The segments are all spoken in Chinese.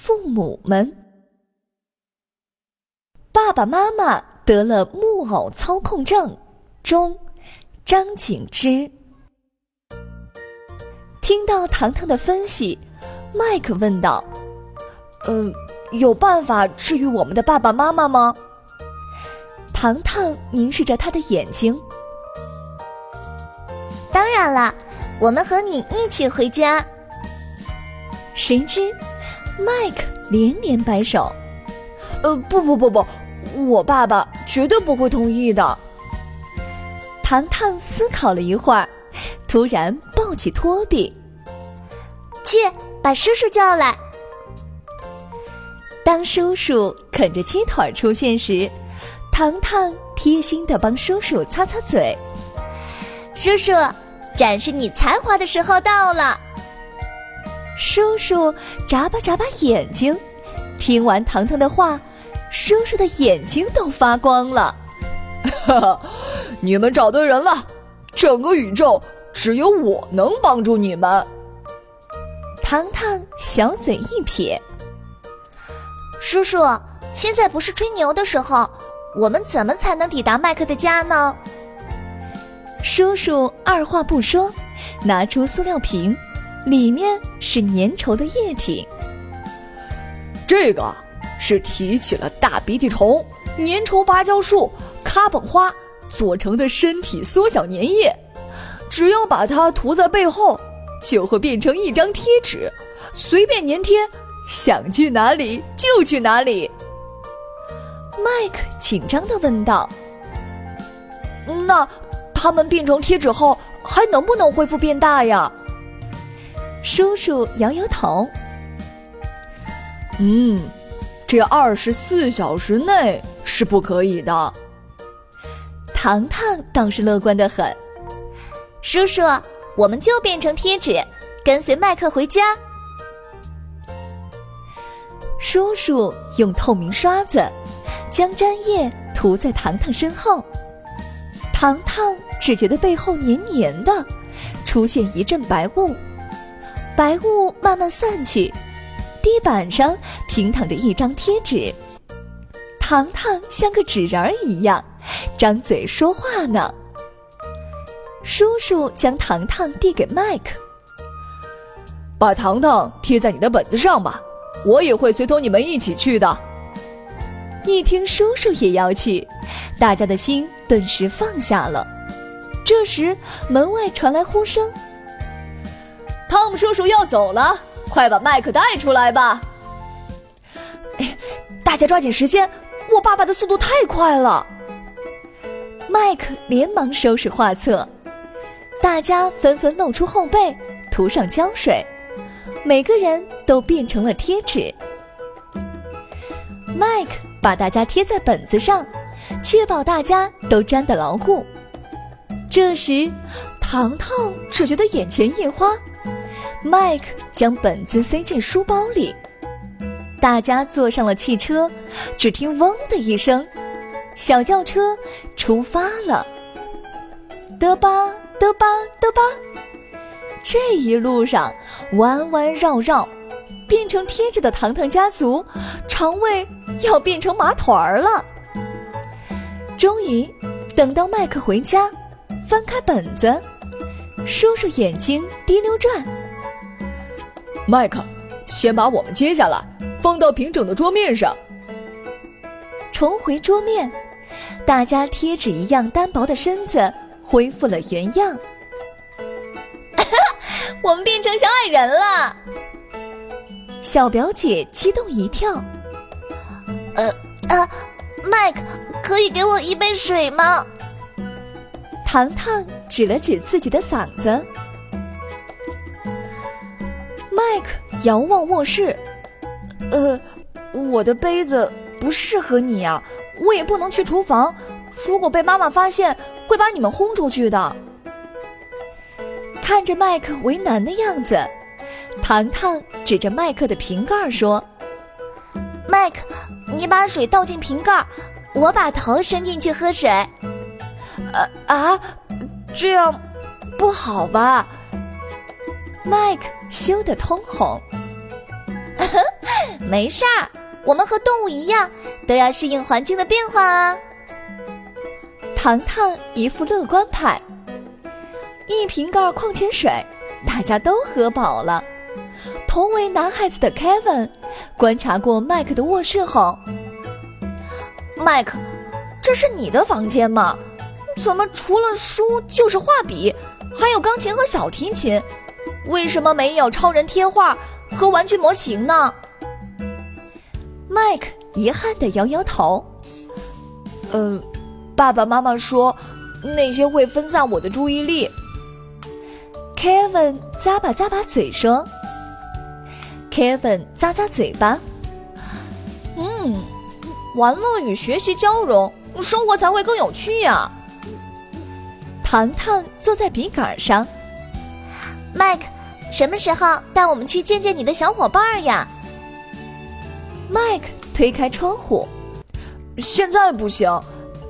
父母们。爸爸妈妈得了木偶操控症。中，张景之听到糖糖的分析，麦克问道。呃，有办法治愈我们的爸爸妈妈吗？糖糖凝视着他的眼睛。当然了，我们和你一起回家。谁知，麦克连连摆手。呃，不不不不，我爸爸绝对不会同意的。糖糖思考了一会儿，突然抱起托比，去把叔叔叫来。当叔叔啃着鸡腿出现时，糖糖贴心的帮叔叔擦擦嘴。叔叔，展示你才华的时候到了。叔叔眨巴眨巴眼睛，听完糖糖的话，叔叔的眼睛都发光了。哈哈，你们找对人了，整个宇宙只有我能帮助你们。糖糖小嘴一撇。叔叔，现在不是吹牛的时候，我们怎么才能抵达麦克的家呢？叔叔二话不说，拿出塑料瓶，里面是粘稠的液体。这个是提取了大鼻涕虫、粘稠芭蕉树、卡本花做成的身体缩小粘液，只要把它涂在背后，就会变成一张贴纸，随便粘贴。想去哪里就去哪里。麦克紧张的问道：“那它们变成贴纸后还能不能恢复变大呀？”叔叔摇摇头：“嗯，这二十四小时内是不可以的。”糖糖倒是乐观的很：“叔叔，我们就变成贴纸，跟随麦克回家。”叔叔用透明刷子将粘液涂在糖糖身后，糖糖只觉得背后黏黏的，出现一阵白雾，白雾慢慢散去，地板上平躺着一张贴纸，糖糖像个纸人儿一样，张嘴说话呢。叔叔将糖糖递给麦克，把糖糖贴在你的本子上吧。我也会随同你们一起去的。一听叔叔也要去，大家的心顿时放下了。这时，门外传来呼声：“汤姆叔叔要走了，快把麦克带出来吧！”哎，大家抓紧时间，我爸爸的速度太快了。麦克连忙收拾画册，大家纷纷露出后背，涂上胶水。每个人都变成了贴纸。麦克把大家贴在本子上，确保大家都粘得牢固。这时，糖糖只觉得眼前一花。麦克将本子塞进书包里，大家坐上了汽车。只听“嗡”的一声，小轿车出发了。嘚吧嘚吧嘚吧。这一路上弯弯绕绕，变成贴纸的糖糖家族，肠胃要变成麻团儿了。终于等到麦克回家，翻开本子，叔叔眼睛滴溜转。麦克，先把我们接下来，放到平整的桌面上。重回桌面，大家贴纸一样单薄的身子恢复了原样。我们变成小矮人了！小表姐激动一跳。呃啊，麦克，可以给我一杯水吗？糖糖指了指自己的嗓子。麦克遥望卧室，呃，我的杯子不适合你呀，我也不能去厨房。如果被妈妈发现，会把你们轰出去的。看着麦克为难的样子，糖糖指着麦克的瓶盖说：“麦克，你把水倒进瓶盖，我把头伸进去喝水。”啊啊，这样不好吧？麦克羞得通红。没事儿，我们和动物一样，都要适应环境的变化啊。糖糖一副乐观派。一瓶盖矿泉水，大家都喝饱了。同为男孩子的 Kevin 观察过麦克的卧室后，麦克，这是你的房间吗？怎么除了书就是画笔，还有钢琴和小提琴？为什么没有超人贴画和玩具模型呢？麦克遗憾地摇摇头。呃，爸爸妈妈说那些会分散我的注意力。Kevin 咂巴咂巴嘴说：“Kevin 咂咂嘴巴，嗯，玩乐与学习交融，生活才会更有趣呀。”糖糖坐在笔杆上，Mike，什么时候带我们去见见你的小伙伴呀？Mike 推开窗户，现在不行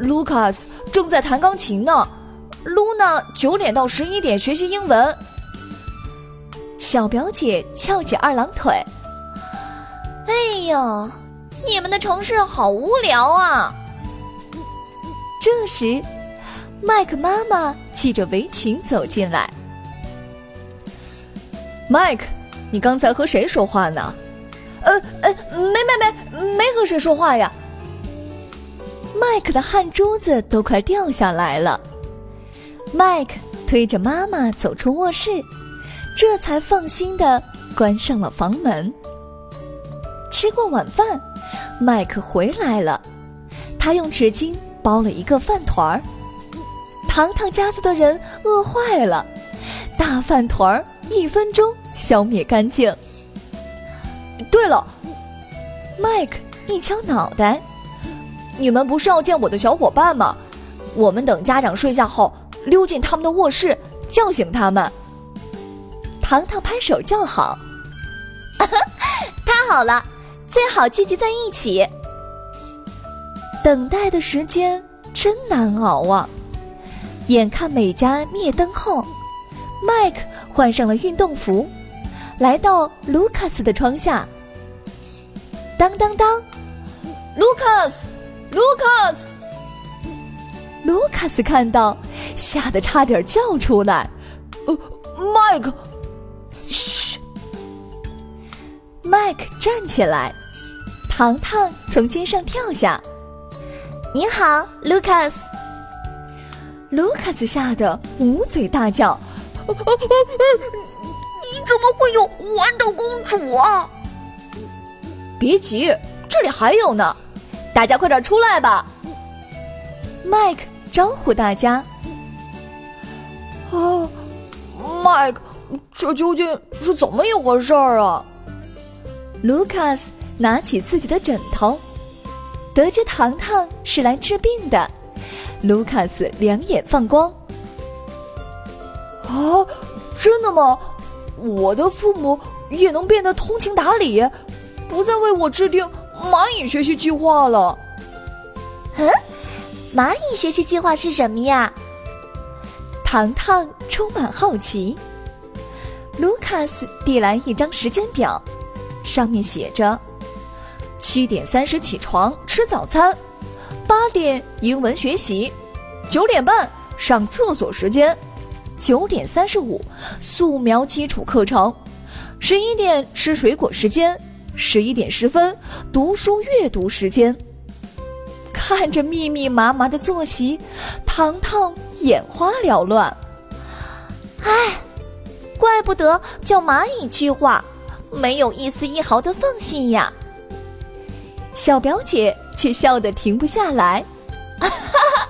，Lucas 正在弹钢琴呢。露娜九点到十一点学习英文。小表姐翘起二郎腿。哎呦，你们的城市好无聊啊！这时，麦克妈妈系着围裙走进来。麦克，你刚才和谁说话呢？呃呃，没没没，没和谁说话呀。麦克的汗珠子都快掉下来了。麦克推着妈妈走出卧室，这才放心的关上了房门。吃过晚饭，麦克回来了，他用纸巾包了一个饭团儿。糖糖家族的人饿坏了，大饭团儿一分钟消灭干净。对了，麦克一敲脑袋：“你们不是要见我的小伙伴吗？我们等家长睡下后。”溜进他们的卧室，叫醒他们。糖糖拍手叫好，太好了，最好聚集在一起。等待的时间真难熬啊！眼看美家灭灯后，麦克换上了运动服，来到卢卡斯的窗下。当当当，卢卡斯，卢卡斯。卢卡斯看到，吓得差点叫出来。呃，麦克，嘘。麦克站起来，糖糖从肩上跳下。你好，卢卡斯。卢卡斯吓得捂嘴大叫：“你怎么会有豌豆公主啊？”别急，这里还有呢，大家快点出来吧。麦克。招呼大家。啊，麦克，这究竟是怎么一回事儿啊？卢卡斯拿起自己的枕头，得知糖糖是来治病的，卢卡斯两眼放光。啊，真的吗？我的父母也能变得通情达理，不再为我制定蚂蚁学习计划了。嗯。蚂蚁学习计划是什么呀？糖糖充满好奇。卢卡斯递来一张时间表，上面写着：七点三十起床吃早餐，八点英文学习，九点半上厕所时间，九点三十五素描基础课程，十一点吃水果时间，十一点十分，读书阅读时间。看着密密麻麻的作息，糖糖眼花缭乱。唉，怪不得叫蚂蚁计划，没有一丝一毫的缝隙呀。小表姐却笑得停不下来。哈哈，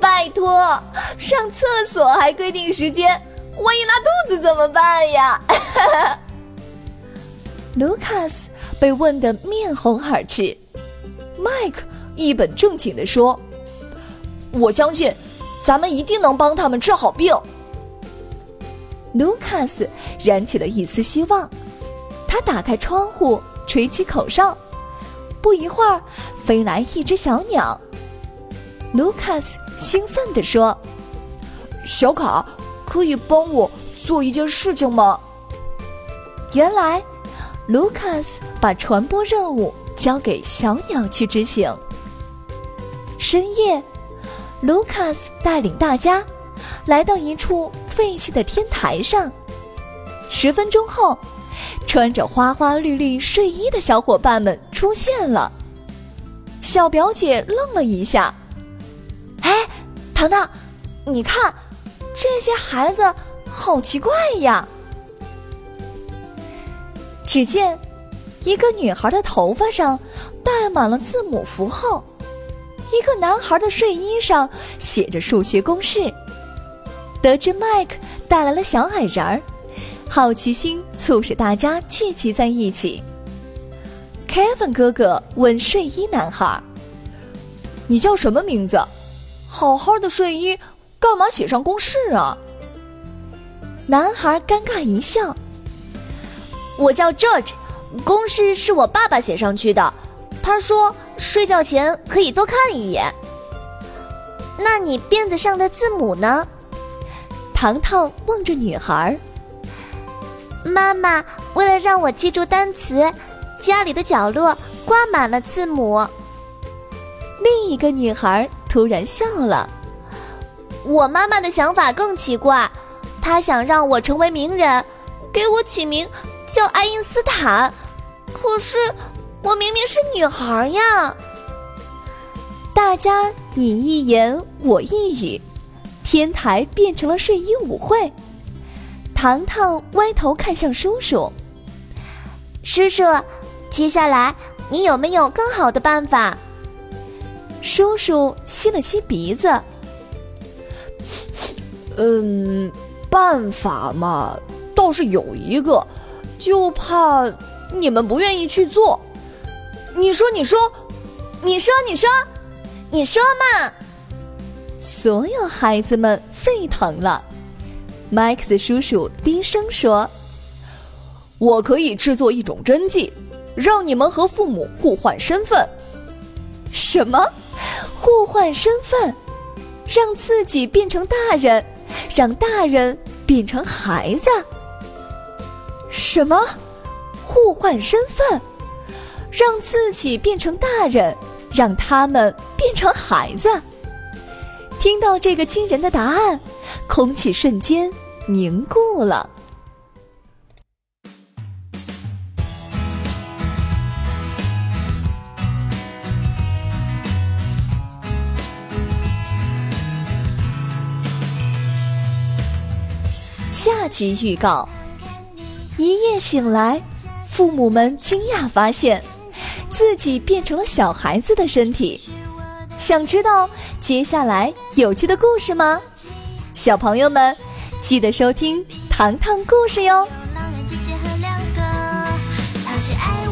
拜托，上厕所还规定时间，万一拉肚子怎么办呀？哈哈。卢卡斯被问得面红耳赤，麦克一本正经地说：“我相信，咱们一定能帮他们治好病。”卢卡斯燃起了一丝希望，他打开窗户，吹起口哨，不一会儿，飞来一只小鸟。卢卡斯兴奋地说：“小卡，可以帮我做一件事情吗？”原来。卢卡斯把传播任务交给小鸟去执行。深夜，卢卡斯带领大家来到一处废弃的天台上。十分钟后，穿着花花绿绿睡衣的小伙伴们出现了。小表姐愣了一下：“，糖糖，你看，这些孩子好奇怪呀！”只见一个女孩的头发上戴满了字母符号，一个男孩的睡衣上写着数学公式。得知麦克带来了小矮人儿，好奇心促使大家聚集在一起。Kevin 哥哥问睡衣男孩：“你叫什么名字？好好的睡衣，干嘛写上公式啊？”男孩尴尬一笑。我叫 George，公式是我爸爸写上去的。他说睡觉前可以多看一眼。那你辫子上的字母呢？糖糖望着女孩。妈妈为了让我记住单词，家里的角落挂满了字母。另一个女孩突然笑了。我妈妈的想法更奇怪，她想让我成为名人，给我起名。叫爱因斯坦，可是我明明是女孩呀！大家你一言我一语，天台变成了睡衣舞会。糖糖歪头看向叔叔，叔叔，接下来你有没有更好的办法？叔叔吸了吸鼻子，嗯，办法嘛，倒是有一个。就怕你们不愿意去做。你说，你说，你说，你说，你说嘛！所有孩子们沸腾了。麦克斯叔叔低声说：“我可以制作一种针剂，让你们和父母互换身份。”什么？互换身份？让自己变成大人，让大人变成孩子？什么？互换身份，让自己变成大人，让他们变成孩子。听到这个惊人的答案，空气瞬间凝固了。下集预告。一夜醒来父母们惊讶发现自己变成了小孩子的身体。想知道接下来有趣的故事吗？小朋友们记得收听糖糖故事哟。他是爱我